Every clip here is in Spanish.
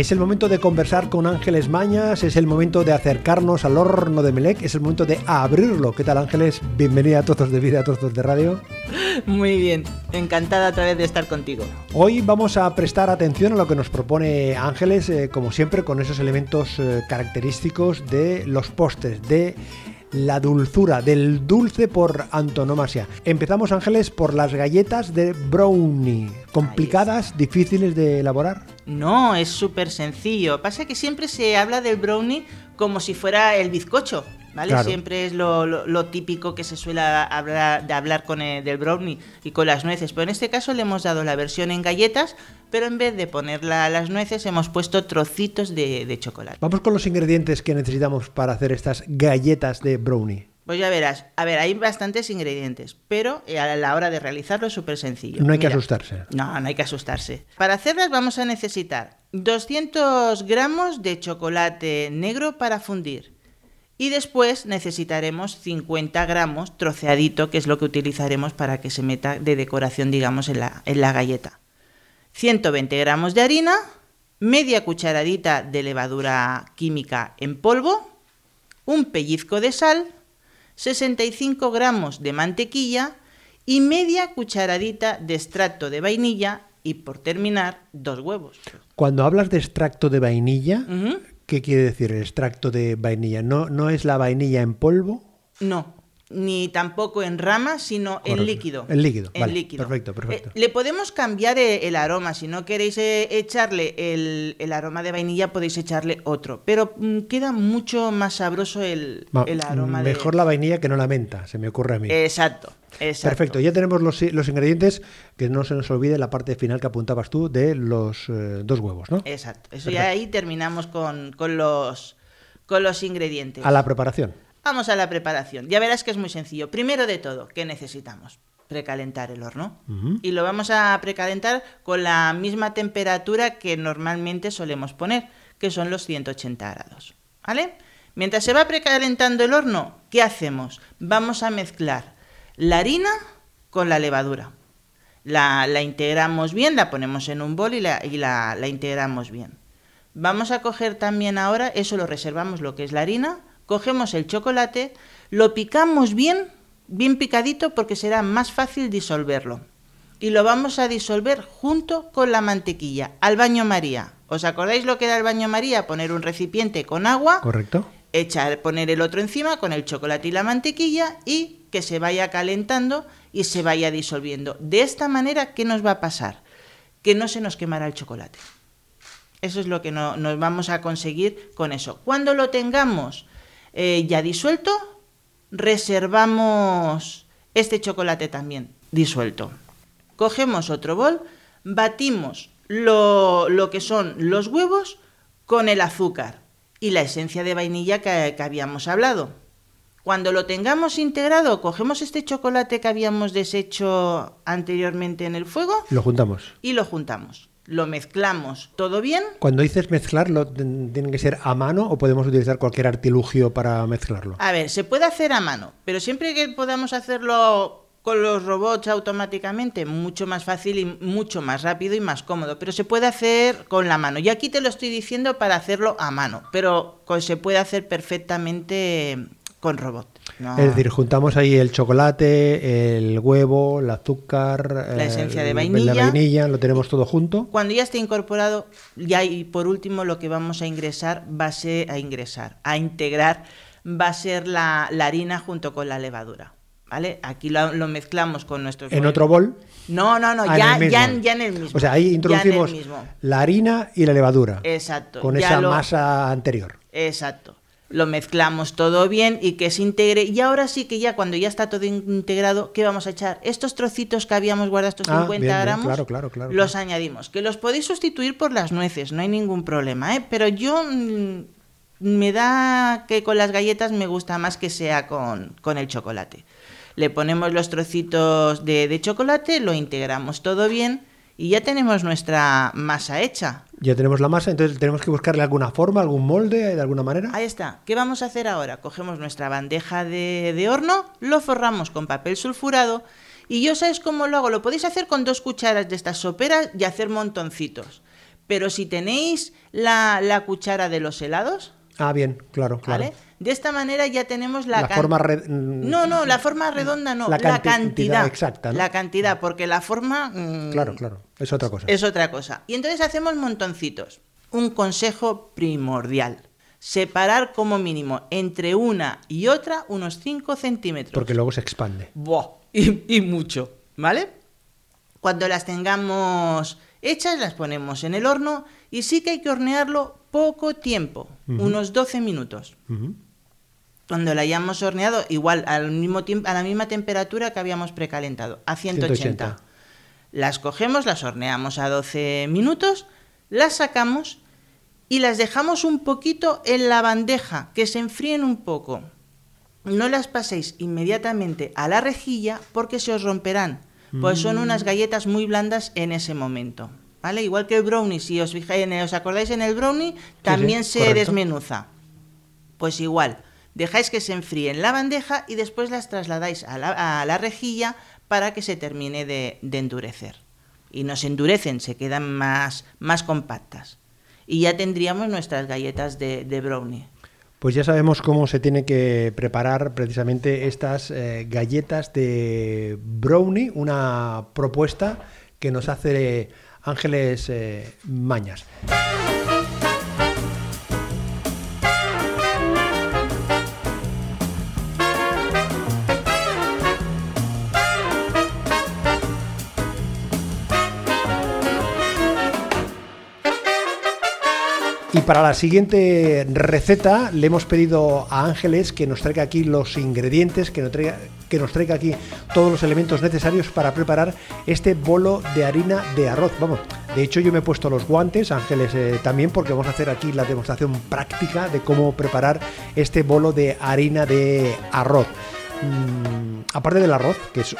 Es el momento de conversar con Ángeles Mañas, es el momento de acercarnos al horno de Melec, es el momento de abrirlo. ¿Qué tal Ángeles? Bienvenida a Trozos de Vida, a Trozos de Radio. Muy bien, encantada otra vez de estar contigo. Hoy vamos a prestar atención a lo que nos propone Ángeles, eh, como siempre, con esos elementos eh, característicos de los postres, de la dulzura, del dulce por antonomasia. Empezamos, Ángeles, por las galletas de brownie. ¿Complicadas, difíciles de elaborar? No, es súper sencillo. Pasa que siempre se habla del brownie como si fuera el bizcocho. ¿Vale? Siempre es lo, típico que se suele hablar, de hablar con el, del brownie y con las nueces. Pero en este caso le hemos dado la versión en galletas, pero en vez de ponerla a las nueces hemos puesto trocitos de, de chocolate. Vamos con los ingredientes que necesitamos para hacer estas galletas de brownie. Pues ya verás, a ver, hay bastantes ingredientes, pero eh, a la hora de realizarlo es súper sencillo. No hay que asustarse. No, no hay que asustarse. Para hacerlas vamos a necesitar 200 gramos de chocolate negro para fundir, y después necesitaremos 50 gramos troceadito, que es lo que utilizaremos para que se meta de decoración, digamos, en la, en la galleta. 120 gramos de harina, media cucharadita de levadura química en polvo, un pellizco de sal, 65 gramos de mantequilla y media cucharadita de extracto de vainilla y por terminar, dos huevos. Cuando hablas de extracto de vainilla, ¿Qué quiere decir el extracto de vainilla? ¿No, ¿No es la vainilla en polvo? No, ni tampoco en rama, sino en líquido. En líquido, en líquido. Perfecto, perfecto. Eh, le podemos cambiar e, el, aroma. Si no queréis eh, echarle el, aroma de vainilla, podéis echarle otro. Pero mm, queda mucho más sabroso el, aroma. Mejor la vainilla que no la menta, se me ocurre a mí. Exacto. Perfecto, ya tenemos los, ingredientes, que no se nos olvide la parte final que apuntabas tú de los eh, dos huevos, ¿no? Exacto, eso ya ahí terminamos con, los, con los ingredientes. A la preparación. Vamos a la preparación. Ya verás que es muy sencillo. Primero de todo, ¿qué necesitamos? Precalentar el horno. Y lo vamos a precalentar con la misma temperatura que normalmente solemos poner, que son los 180 grados. ¿Vale? Mientras se va precalentando el horno, ¿qué hacemos? Vamos a mezclar la harina con la levadura. La, integramos bien, la ponemos en un bol y, la, la, integramos bien. Vamos a coger también ahora, eso lo reservamos lo que es la harina, cogemos el chocolate, lo picamos bien, bien picadito porque será más fácil disolverlo. Y lo vamos a disolver junto con la mantequilla, al baño María. ¿Os acordáis lo que era el baño María? Poner un recipiente con agua. Correcto. Echar, poner el otro encima con el chocolate y la mantequilla y que se vaya calentando y se vaya disolviendo. De esta manera, ¿qué nos va a pasar? Que no se nos quemará el chocolate. Eso es lo que no, nos vamos a conseguir con eso. Cuando lo tengamos eh, ya disuelto, reservamos este chocolate también disuelto. Cogemos otro bol, batimos lo, que son los huevos con el azúcar y la esencia de vainilla que habíamos hablado. Cuando lo tengamos integrado, cogemos este chocolate que habíamos deshecho anteriormente en el fuego. Lo juntamos. Y lo juntamos. Lo mezclamos todo bien. Cuando dices mezclarlo, ¿tiene que ser a mano o podemos utilizar cualquier artilugio para mezclarlo? A ver, se puede hacer a mano, pero siempre que podamos hacerlo con los robots automáticamente, mucho más fácil y mucho más rápido y más cómodo. Pero se puede hacer con la mano. Y aquí te lo estoy diciendo para hacerlo a mano, pero se puede hacer perfectamente con robot. Es decir, juntamos ahí el chocolate, el huevo, el azúcar, la esencia de vainilla. La vainilla, lo tenemos todo junto. Cuando ya esté incorporado, ya y por último lo que vamos a ingresar va a ser a ingresar, a integrar va a ser la, harina junto con la levadura. ¿Vale? Aquí lo, mezclamos con nuestro... ¿En otro bol? No, no, no, ah, ya, en ya, ya, en el mismo. O sea, ahí introducimos la harina y la levadura. Exacto. Con esa masa anterior. Exacto lo mezclamos todo bien y que se integre. Y ahora sí que ya cuando ya está todo integrado, ¿qué vamos a echar? Estos trocitos que habíamos guardado, estos 50 ah, gramos, claro, claro, claro, los añadimos. Que los podéis sustituir por las nueces, no hay ningún problema, ¿eh? Pero yo mm, me da que con las galletas me gusta más que sea con, con el chocolate. Le ponemos los trocitos de, de chocolate, lo integramos todo bien y ya tenemos nuestra masa hecha. Ya tenemos la masa, entonces tenemos que buscarle alguna forma, algún molde, de alguna manera. Ahí está. ¿Qué vamos a hacer ahora? Cogemos nuestra bandeja de, de horno, lo forramos con papel sulfurado y yo sabes cómo lo hago. Lo podéis hacer con dos cucharas de estas soperas y hacer montoncitos. Pero si tenéis la, la cuchara de los helados, Ah, bien, claro, claro. ¿vale? De esta manera ya tenemos la, La forma red- mm, No, no, la forma redonda no, La la, canti- cantidad. cantidad exacta, ¿no? La cantidad, porque la forma mm, Claro, claro, es otra cosa. es otra cosa. Y entonces hacemos montoncitos. Un consejo primordial. Separar como mínimo entre una y otra unos 5 centímetros. Porque luego se expande. Buah, y, y mucho, ¿vale? Cuando las tengamos hechas, las ponemos en el horno y sí que hay que hornearlo poco tiempo, unos 12 minutos. Cuando la hayamos horneado, igual al mismo tiempo, a la misma temperatura que habíamos precalentado, a 180. 180. Las cogemos, las horneamos a 12 minutos, las sacamos y las dejamos un poquito en la bandeja, que se enfríen un poco. No las paséis inmediatamente a la rejilla porque se os romperán, pues son Mm. unas galletas muy blandas en ese momento. ¿Vale? Igual que el brownie, si os fijáis, en- os acordáis en el brownie, también se correcto. desmenuza. Pues igual, dejáis que se enfríe en la bandeja y después las trasladáis a la, rejilla para que se termine de, endurecer. Y no se endurecen, se quedan más, más compactas. Y ya tendríamos nuestras galletas de, de brownie. Pues ya sabemos cómo se tiene que preparar precisamente estas eh, galletas de brownie, una propuesta que nos hace Ángeles eh, Mañas. Y para la siguiente receta le hemos pedido a Ángeles que nos traiga aquí los ingredientes, que nos traiga, que nos traiga aquí todos los elementos necesarios para preparar este bolo de harina de arroz. Vamos, de hecho yo me he puesto los guantes, Ángeles eh, también, porque vamos a hacer aquí la demostración práctica de cómo preparar este bolo de harina de arroz. Mm, aparte del arroz, que es,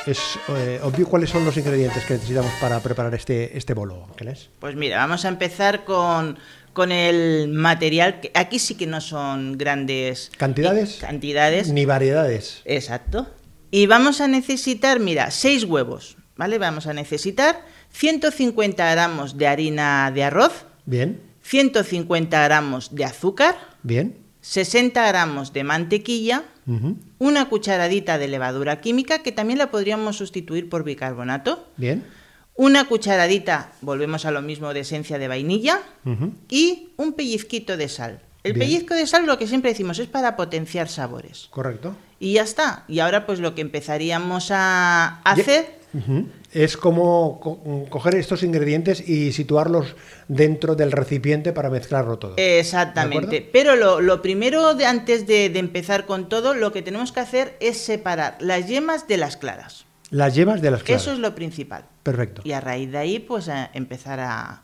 eh, obvio, ¿cuáles son los ingredientes que necesitamos para preparar este, este bolo, Ángeles? Pues mira, vamos a empezar con, con el material. Que aquí sí que no son grandes ¿Cantidades? cantidades. Ni variedades. Exacto. Y vamos a necesitar, mira, 6 huevos, ¿vale? Vamos a necesitar 150 gramos de harina de arroz, Bien, 150 gramos de azúcar, bien. 60 gramos de mantequilla, una cucharadita de levadura química, que también la podríamos sustituir por bicarbonato, Bien. Una cucharadita, volvemos a lo mismo, de esencia de vainilla, y un pellizquito de sal. El Bien. pellizco de sal, lo que siempre decimos, es para potenciar sabores. Correcto. Y ya está. Y ahora pues lo que empezaríamos a hacer... Es como co- coger estos ingredientes y situarlos dentro del recipiente para mezclarlo todo. ¿De Exactamente. Pero lo, lo primero, de, antes de, de empezar con todo, lo que tenemos que hacer es separar las yemas de las claras. Las yemas de las claras. Eso es lo principal. Perfecto. Y a raíz de ahí, pues a empezar a, a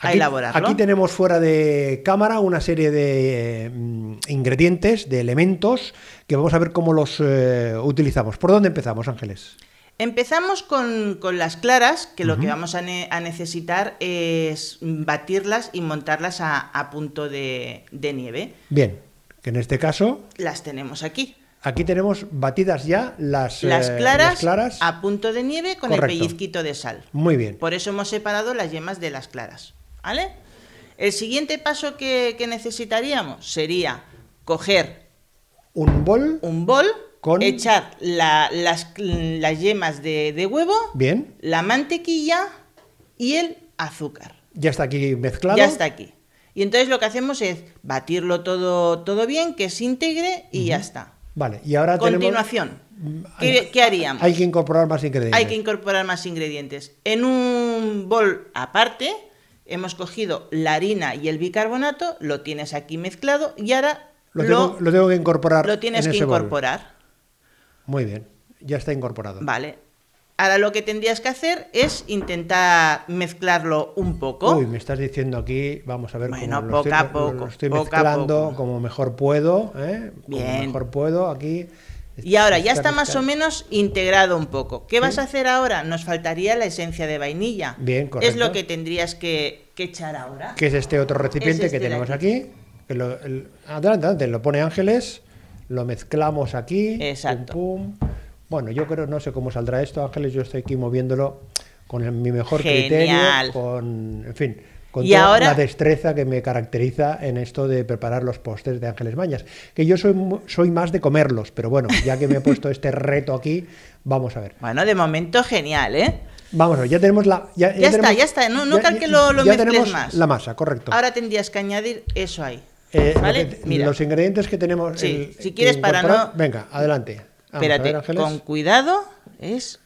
Aquí, elaborarlo. aquí tenemos fuera de cámara una serie de eh, mm, ingredientes, de elementos, que vamos a ver cómo los eh, utilizamos. ¿Por dónde empezamos, Ángeles? Empezamos con, con las claras, que lo que vamos a, ne- a necesitar es batirlas y montarlas a, a punto de, de nieve. Bien, que en este caso, Las tenemos aquí. Aquí tenemos batidas ya las, Las eh, claras, las claras. a punto de nieve con Correcto. el pellizquito de sal. Muy bien. Por eso hemos separado las yemas de las claras. ¿Vale? El siguiente paso que, que necesitaríamos sería coger Un bol. un bol, Con- echar la- las, las yemas de, de huevo, Bien. la mantequilla y el azúcar. Ya está aquí mezclado. Ya está aquí. Y entonces lo que hacemos es batirlo todo, todo bien, que se integre y ya está. Vale, y ahora tenemos- Continuación, hay- ¿qué, qué haríamos? Hay que incorporar más ingredientes. Hay que incorporar más ingredientes. En un bol aparte hemos cogido la harina y el bicarbonato, lo tienes aquí mezclado y ahora lo, lo, tengo, lo tengo que incorporar. lo tienes en que ese bol. incorporar. Muy bien, ya está incorporado. Vale. Ahora lo que tendrías que hacer es intentar mezclarlo un poco. Uy, me estás diciendo aquí, vamos a ver Bueno, cómo lo poco a estoy, lo- poco, lo estoy a mezclando poco. como mejor puedo, ¿eh? Como Bien. mejor puedo aquí Y ahora ya está más o menos integrado un poco. ¿Qué vas a hacer ahora? Nos faltaría la esencia de vainilla. Bien, Es correcto. lo que tendrías que, que echar ahora. que es este otro recipiente Es este que de tenemos aquí. aquí. que lo- el- adelante, adelante, lo pone Ángeles, lo mezclamos aquí. Exacto. pum, pum. Bueno, yo creo, no sé cómo saldrá esto, Ángeles, yo estoy aquí moviéndolo con el- mi mejor Genial. criterio, con, en fin, con Y toda ahora- la destreza que me caracteriza en esto de preparar los postres de Ángeles Mañas. Que yo soy, soy más de comerlos, pero bueno, ya que me he puesto este reto aquí, vamos a ver. Bueno, de momento genial, ¿eh? Vamos ya tenemos la. Ya, Ya está, tenemos- ya está, no- no que lo- lo ya tenemos más. La masa, correcto. Ahora tendrías que añadir eso ahí. Eh, lo ¿Vale? que- Mira, Los ingredientes que tenemos. Sí, el- si quieres para no- Venga, adelante. Espérate, ver, con cuidado es...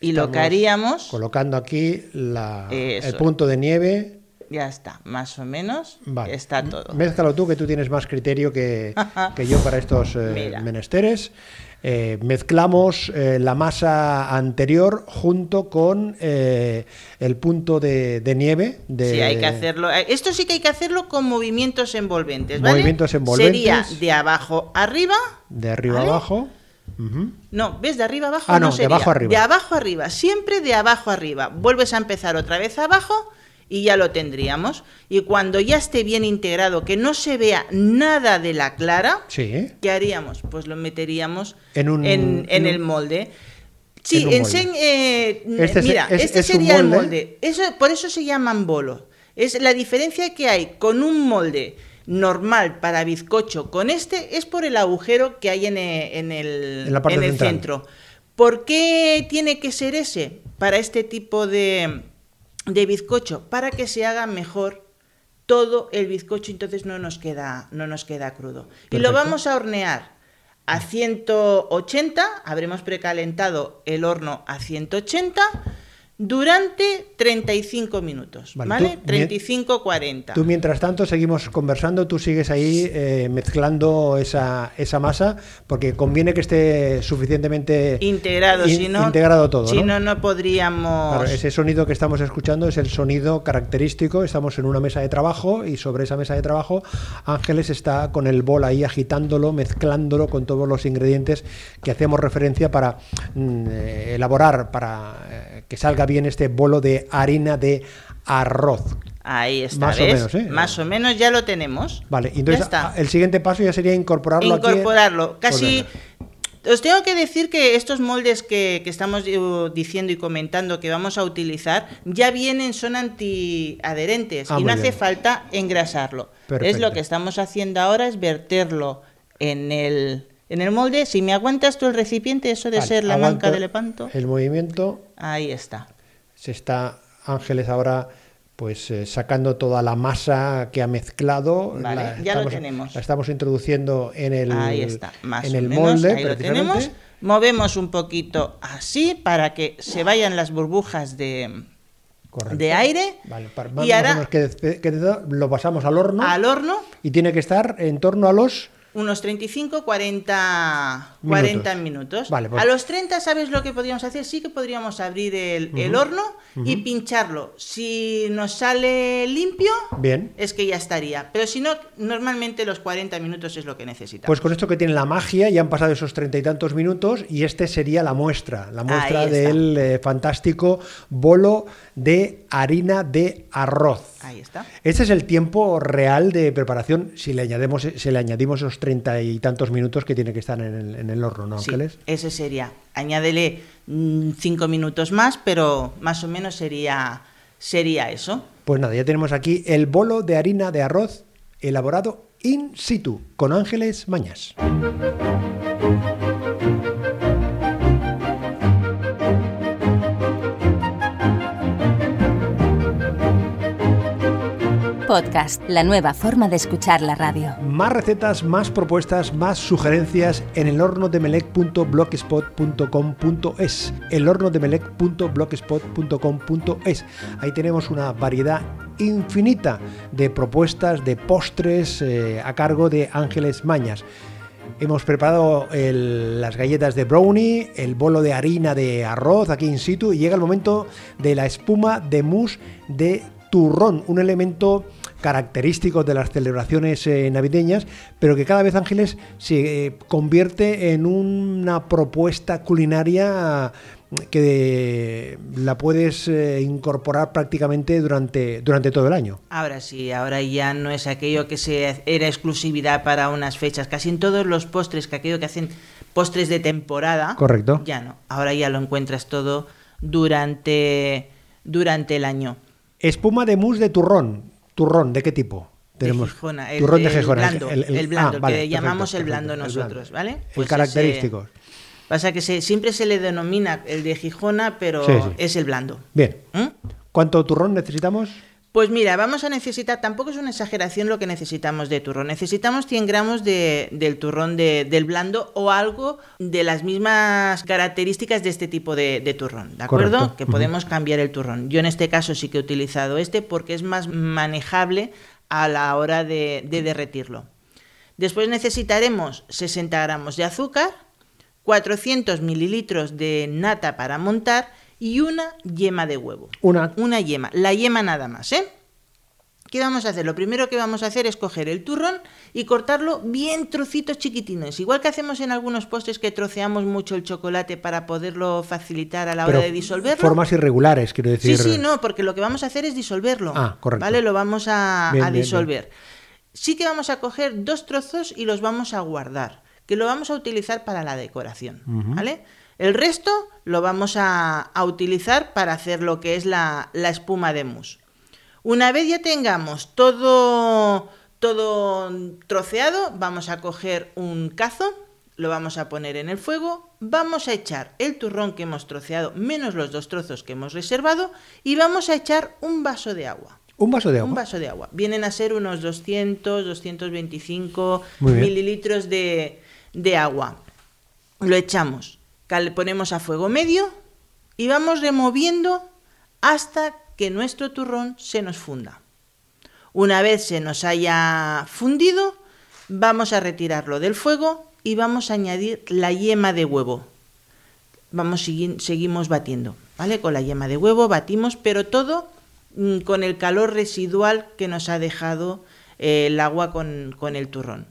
Y lo que haríamos... Colocando aquí la- el punto de nieve. Ya está, más o menos Vale. está todo. Mézcalo tú, que tú tienes más criterio que, que yo para estos eh, menesteres. Eh, mezclamos eh, la masa anterior junto con el punto de, de nieve. De, Sí, hay que hacerlo. Esto sí que hay que hacerlo con movimientos envolventes, ¿vale? Movimientos envolventes. Sería de abajo arriba. De arriba ¿Vale? abajo. No, ¿ves? De arriba abajo Ah, no, no de sería. abajo arriba. De abajo arriba, siempre de abajo arriba. Vuelves a empezar otra vez abajo y ya lo tendríamos. Y cuando ya esté bien integrado, que no se vea nada de la clara, Sí. ¿qué haríamos? Pues lo meteríamos En un- en, en un- el molde. Sí, en molde. eh, Este es- mira, es- este es sería el molde. Eso, por eso se llaman bolo. Es la diferencia que hay con un molde normal para bizcocho con este es por el agujero que hay en e- en el, En la parte en el centro. ¿Por qué tiene que ser ese para este tipo de, de bizcocho? Para que se haga mejor todo el bizcocho, entonces no nos queda, no nos queda crudo. Y lo vamos a hornear a 180, habremos precalentado el horno a 180 durante 35 minutos, Vale, ¿vale? tú, mien- 35-40. Tú mientras tanto seguimos conversando, tú sigues ahí eh, mezclando esa, esa masa, porque conviene que esté suficientemente Integrado, in- si no, integrado todo. si ¿no? no, no podríamos... Claro, ese sonido que estamos escuchando es el sonido característico. Estamos en una mesa de trabajo y sobre esa mesa de trabajo Ángeles está con el bol ahí agitándolo, mezclándolo con todos los ingredientes que hacemos referencia para mm, eh, elaborar, para eh, que salga bien este bolo de harina de arroz. Ahí está, Más o menos, ¿eh? Más o menos ya lo tenemos. Vale, entonces está. el siguiente paso ya sería incorporarlo. Incorporarlo. Pues Casi. Os tengo que decir que estos moldes que, que estamos eh, diciendo y comentando que vamos a utilizar ya vienen, son antiadherentes Ah, y no hace bien. falta engrasarlo. Es Perfecto. lo que estamos haciendo ahora, es verterlo en el, en el molde. Si me aguantas tú el recipiente, eso de Vale, ser la manca de lepanto, El movimiento ahí está. se está Ángeles ahora pues eh, sacando toda la masa que ha mezclado Vale, ya lo tenemos. la estamos introduciendo en el Ahí está, más en o el menos, molde ahí lo tenemos. Movemos un poquito así para que se vayan las burbujas de, Correcto. de aire Vale, para- más y o ahora que lo pasamos al horno al horno y tiene que estar en torno a los unos 35, 40, 40 minutos. Vale, pues- A los 30, ¿sabes lo que podríamos hacer? Sí que podríamos abrir el, el horno y pincharlo. Si nos sale limpio, bien. es que ya estaría. Pero si no, normalmente los 40 minutos es lo que necesitamos. Pues con esto que tiene la magia, ya han pasado esos treinta y tantos minutos y este sería la muestra, la muestra del eh, fantástico bolo de harina de arroz. Ahí está. Este es el tiempo real de preparación si le añadimos, si le añadimos esos treinta y tantos minutos que tiene que estar en el, en el horno, ¿no, Sí, Ángeles? ese sería. Añádele 5 minutos más, pero más o menos sería, sería eso. Pues nada, ya tenemos aquí el bolo de harina de arroz elaborado in situ con Ángeles Mañas. Podcast, la nueva forma de escuchar la radio. Más recetas, más propuestas, más sugerencias en el horno de melec.blogspot.com.es. El horno de melec.blogspot.com.es. Ahí tenemos una variedad infinita de propuestas de postres eh, a cargo de Ángeles Mañas. Hemos preparado las galletas de brownie, el bolo de harina de arroz aquí in situ y llega el momento de la espuma de mousse de turrón, un elemento característicos de las celebraciones eh, navideñas, pero que cada vez Ángeles se eh, convierte en una propuesta culinaria que la puedes eh, incorporar prácticamente durante, durante todo el año. Ahora sí, ahora ya no es aquello que se era exclusividad para unas fechas. Casi en todos los postres, que aquello que hacen postres de temporada. Correcto. Ya no. Ahora ya lo encuentras todo durante, durante el año. Espuma de mousse de turrón. ¿Turrón de qué tipo? Tenemos de Gijona, el, turrón de Gijona. El blando, el, blando, ah, que llamamos el blando nosotros, ¿vale? Pues característicos. pasa que se, siempre se le denomina el de Gijona, pero es el blando. Bien. ¿Mm? ¿Cuánto turrón necesitamos? Pues mira, vamos a necesitar, tampoco es una exageración lo que necesitamos de turrón. Necesitamos 100 gramos de, del turrón de, del blando o algo de las mismas características de este tipo de, turrón, ¿de acuerdo? Que podemos cambiar el turrón. Yo en este caso sí que he utilizado este porque es más manejable a la hora de, derretirlo. Después necesitaremos 60 gramos de azúcar, 400 mililitros de nata para montar y una yema de huevo. Una. Una yema. La yema nada más, ¿eh? ¿Qué vamos a hacer? Lo primero que vamos a hacer es coger el turrón y cortarlo bien trocitos chiquitines. Igual que hacemos en algunos postres que troceamos mucho el chocolate para poderlo facilitar a la hora de disolverlo. Formas irregulares, quiero decir. Sí, sí, no, porque lo que vamos a hacer es disolverlo. Ah, correcto. ¿Vale? Lo vamos a, disolver. Sí que vamos a coger dos trozos y los vamos a guardar, que lo vamos a utilizar para la decoración. ¿Vale? El resto lo vamos a, utilizar para hacer lo que es la, espuma de mousse. Una vez ya tengamos todo, todo troceado, vamos a coger un cazo, lo vamos a poner en el fuego, vamos a echar el turrón que hemos troceado menos los dos trozos que hemos reservado y vamos a echar un vaso de agua. ¿Un vaso de agua? Un vaso de agua. Vienen a ser unos 200, 225 mililitros de, de agua. Lo echamos ponemos a fuego medio y vamos removiendo hasta que nuestro turrón se nos funda. Una vez se nos haya fundido, vamos a retirarlo del fuego y vamos a añadir la yema de huevo. Vamos, seguimos batiendo, ¿vale? Con la yema de huevo batimos, pero todo mm, con el calor residual que nos ha dejado eh, el agua con, el turrón.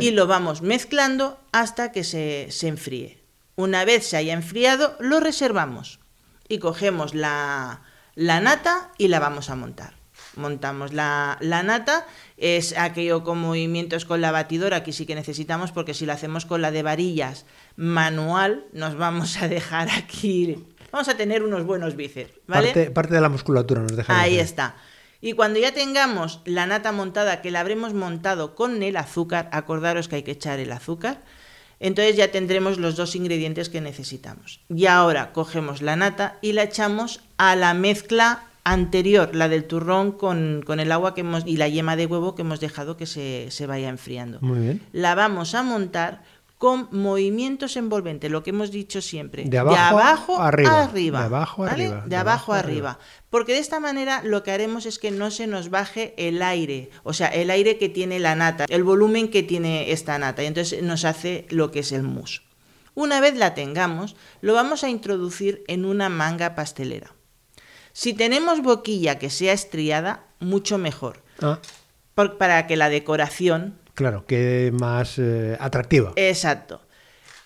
Y lo vamos mezclando hasta que se enfríe. Una vez se haya enfriado, lo reservamos y cogemos la, nata y la vamos a montar. Montamos la, nata, es aquello con movimientos con la batidora, que sí que necesitamos, porque si lo hacemos con la de varillas manual, nos vamos a dejar aquí, vamos a tener unos buenos bíceps, ¿vale? Parte, de la musculatura nos deja. Ahí está. Y cuando ya tengamos la nata montada, que la habremos montado con el azúcar, acordaros que hay que echar el azúcar, entonces ya tendremos los dos ingredientes que necesitamos. Y ahora cogemos la nata y la echamos a la mezcla anterior, la del turrón con, el agua que hemos, y la yema de huevo que hemos dejado que se, se vaya enfriando. Muy bien. La vamos a montar con movimientos envolventes, lo que hemos dicho siempre. De abajo, arriba. De abajo arriba. De, abajo, arriba. Porque de esta manera lo que haremos es que no se nos baje el aire, o sea, el aire que tiene la nata, el volumen que tiene esta nata, y entonces nos hace lo que es el mousse. Una vez la tengamos, lo vamos a introducir en una manga pastelera. Si tenemos boquilla que sea estriada, mucho mejor. Ah. para que la decoración Claro, que más eh, atractiva. Exacto.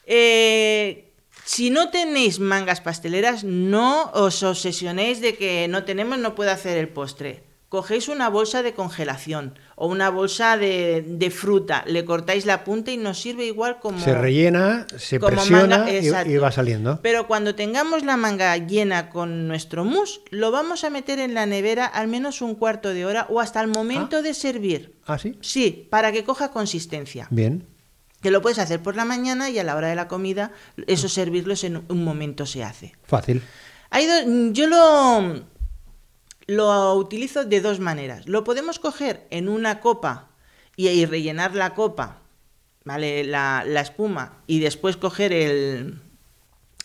Eh, si no tenéis mangas pasteleras, no os obsesionéis de que no tenemos, no puedo hacer el postre. Cogéis una bolsa de congelación o una bolsa de, fruta, le cortáis la punta y nos sirve igual como... Se rellena, se presiona y, va saliendo. Pero cuando tengamos la manga llena con nuestro mousse, lo vamos a meter en la nevera al menos un cuarto de hora o hasta el momento ah. de servir. ¿Ah, sí? Sí, para que coja consistencia. Bien. Que lo puedes hacer por la mañana y a la hora de la comida, eso servirlos en un momento se hace. Fácil. yo lo lo utilizo de dos maneras. Lo podemos coger en una copa y, rellenar la copa, ¿vale? La, espuma, y después coger el,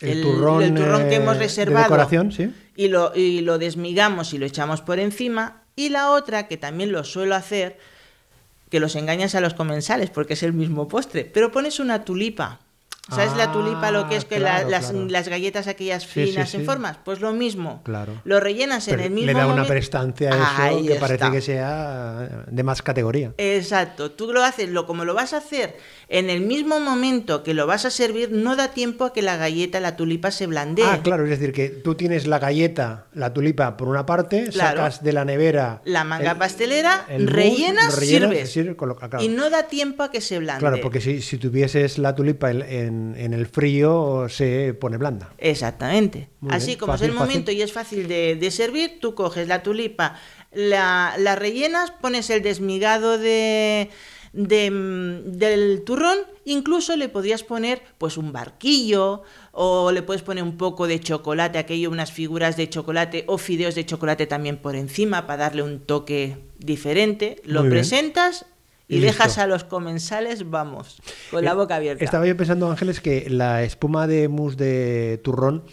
el, turrón, que hemos reservado ¿sí? y, lo, y lo desmigamos y lo echamos por encima. Y la otra, que también lo suelo hacer, que los engañas a los comensales porque es el mismo postre, pero pones una tulipa ¿Sabes la tulipa lo que es Ah, que la- las, claro. las galletas aquellas Sí, sí, finas sí. en formas? Pues lo mismo. Claro. Lo rellenas en el mismo le da una prestancia a eso Ahí que parece que sea de más categoría. Exacto, tú lo haces, lo como lo vas a hacer en el mismo momento que lo vas a servir, no da tiempo a que la galleta, la tulipa se blandee. Ah, claro, es decir, que tú tienes la galleta, la tulipa por una parte, sacas de la nevera La manga el- pastelera, el rellenas, sirves. sirve. Y no da tiempo a que se blande. Claro, porque si, si tuvieses la tulipa en, en- en el frío, se pone blanda. Exactamente. Muy Así bien, como fácil, es el momento y es fácil de, de servir, tú coges la tulipa, la, la rellenas, pones el desmigado de, de, mm, del turrón, incluso le podrías poner pues un barquillo o le puedes poner un poco de chocolate, aquello, unas figuras de chocolate o fideos de chocolate también por encima para darle un toque diferente. Lo Muy bien. Y, Y dejas a los comensales, vamos, con la Eh, boca abierta. Estaba yo pensando, Ángeles, que la espuma de mousse de turrón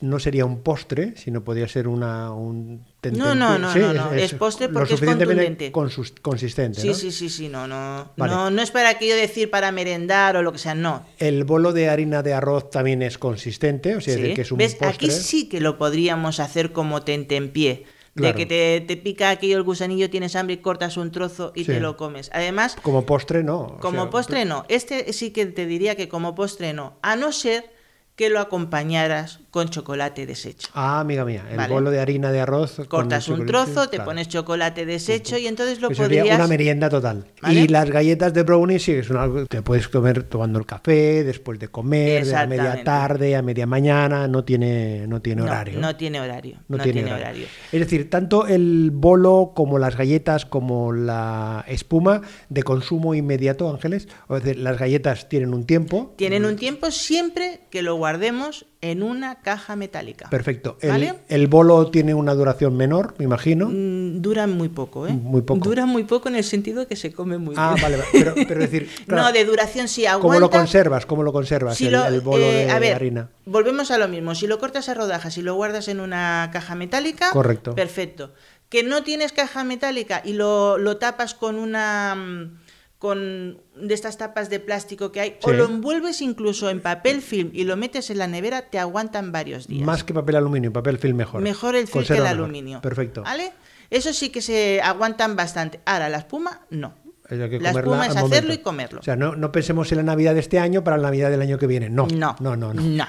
no sería un postre, sino podría ser una, un No, no, no, no, no, es postre porque es contundente. consistente. Sí, ¿no? sí, sí, sí, no, no, Vale. no, no es para aquello decir para merendar o lo que sea, no. El bolo de harina de arroz también es consistente, o sea, es decir, que es un ¿Ves? postre. Aquí sí que lo podríamos hacer como tentempié. Claro. De que te, te pica aquello el gusanillo, tienes hambre cortas un trozo y Sí. te lo comes. Además, Como postre no. o como sea, postre no. Este sí que te diría que como postre no. A no ser que lo acompañaras con chocolate deshecho. Ah, amiga mía, el Vale. bolo de harina de arroz. Cortas un trozo, te claro. pones chocolate deshecho y entonces lo sería podrías... una merienda total. ¿Vale? Y las galletas de brownie sí que son algo que puedes comer tomando el café, después de comer, de a media tarde, a media mañana, no tiene, no tiene No, horario. no tiene horario. No No, tiene tiene, horario. horario. Es decir, tanto el bolo como las galletas como la espuma de consumo inmediato, Ángeles. O es decir, las galletas tienen un tiempo. Tienen un tiempo siempre que lo guardemos en una caja metálica. Perfecto. El, ¿Vale? el bolo tiene una duración menor, me imagino. Mm, Duran muy poco, ¿eh? Muy poco. Duran muy poco en el sentido que se come muy Ah, bien. vale, vale. Pero, decir, claro, No, de duración sí aguanta. ¿cómo lo conservas? ¿Cómo lo conservas Si el, lo- el bolo eh, de a ver, harina? Volvemos a lo mismo. Si lo cortas a rodajas y lo guardas en una caja metálica, Correcto. Perfecto. Que no tienes caja metálica y lo, lo tapas con una mm, con de estas tapas de plástico que hay, o lo envuelves incluso en papel film y lo metes en la nevera, te aguantan varios días. Más que papel aluminio, papel film mejor. Mejor el film que el mejor. aluminio. Perfecto. ¿Vale? Eso sí que se aguantan bastante. Ahora, la espuma, no. Es hay que La espuma es hacerlo momento. y comerlo. O sea, no, no pensemos en la Navidad de este año para la Navidad del año que viene. No, No, no, no. no.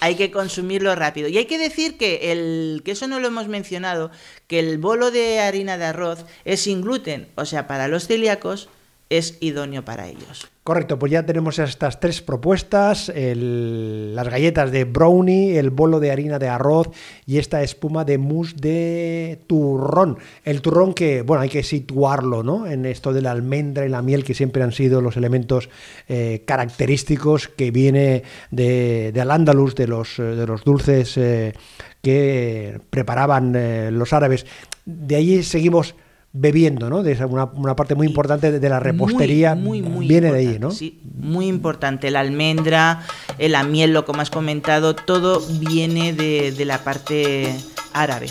Hay que consumirlo rápido. Y hay que decir que el que eso no lo hemos mencionado, que el bolo de harina de arroz es sin gluten, o sea, para los celíacos es idóneo para ellos. Correcto, pues ya tenemos estas tres propuestas, las galletas de brownie, el bolo de harina de arroz y esta espuma de mousse de turrón. El turrón que, bueno, hay que situarlo, ¿no? En esto de la almendra y la miel que siempre han sido los elementos eh, característicos que viene de, de Al-Ándalus, de los, dulces eh, que preparaban eh, los árabes. De allí seguimos bebiendo, ¿no? De esa- una, una parte muy importante de, de la repostería Muy, muy, muy viene de ahí, ¿no? Sí, muy importante. La almendra, la miel, lo como has comentado, todo viene de, de la parte árabe.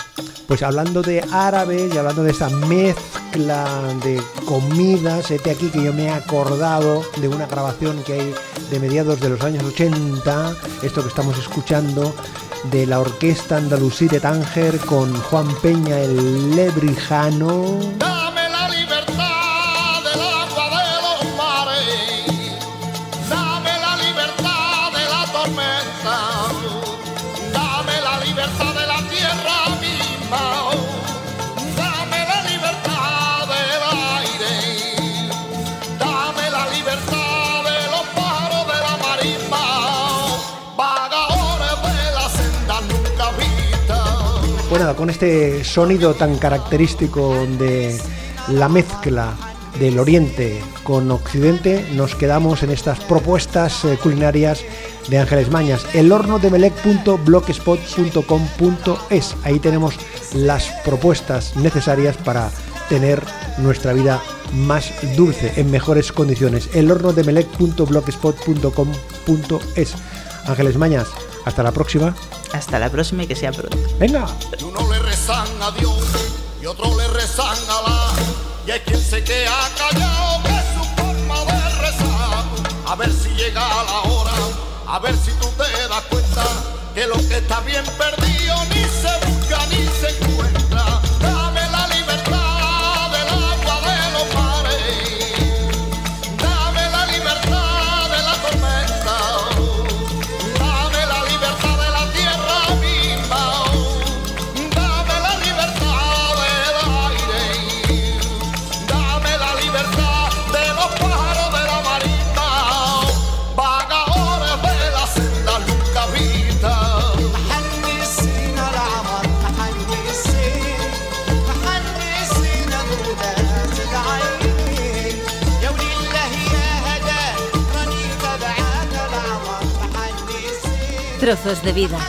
Pues hablando de árabe y hablando de esa mezcla de comidas, este aquí que yo me he acordado de una grabación que hay de mediados de los años 80, esto que estamos escuchando, de la orquesta andalusí de Tánger con Juan Peña el Lebrijano. Nada, con este sonido tan característico de la mezcla del Oriente con Occidente, nos quedamos en estas propuestas eh, culinarias de Ángeles Mañas. El horno de melec.blogspot.com.es. Ahí tenemos las propuestas necesarias para tener nuestra vida más dulce, en mejores condiciones. El horno de melec.blogspot.com.es. Ángeles Mañas, hasta la próxima. Hasta la próxima y que sea pronto. Venga. Rezan a Dios y otro le rezan a la. Y hay quien se queda callado que su forma de rezar. A ver si llega la hora A ver si tú te das cuenta que lo que está bien perdido ni se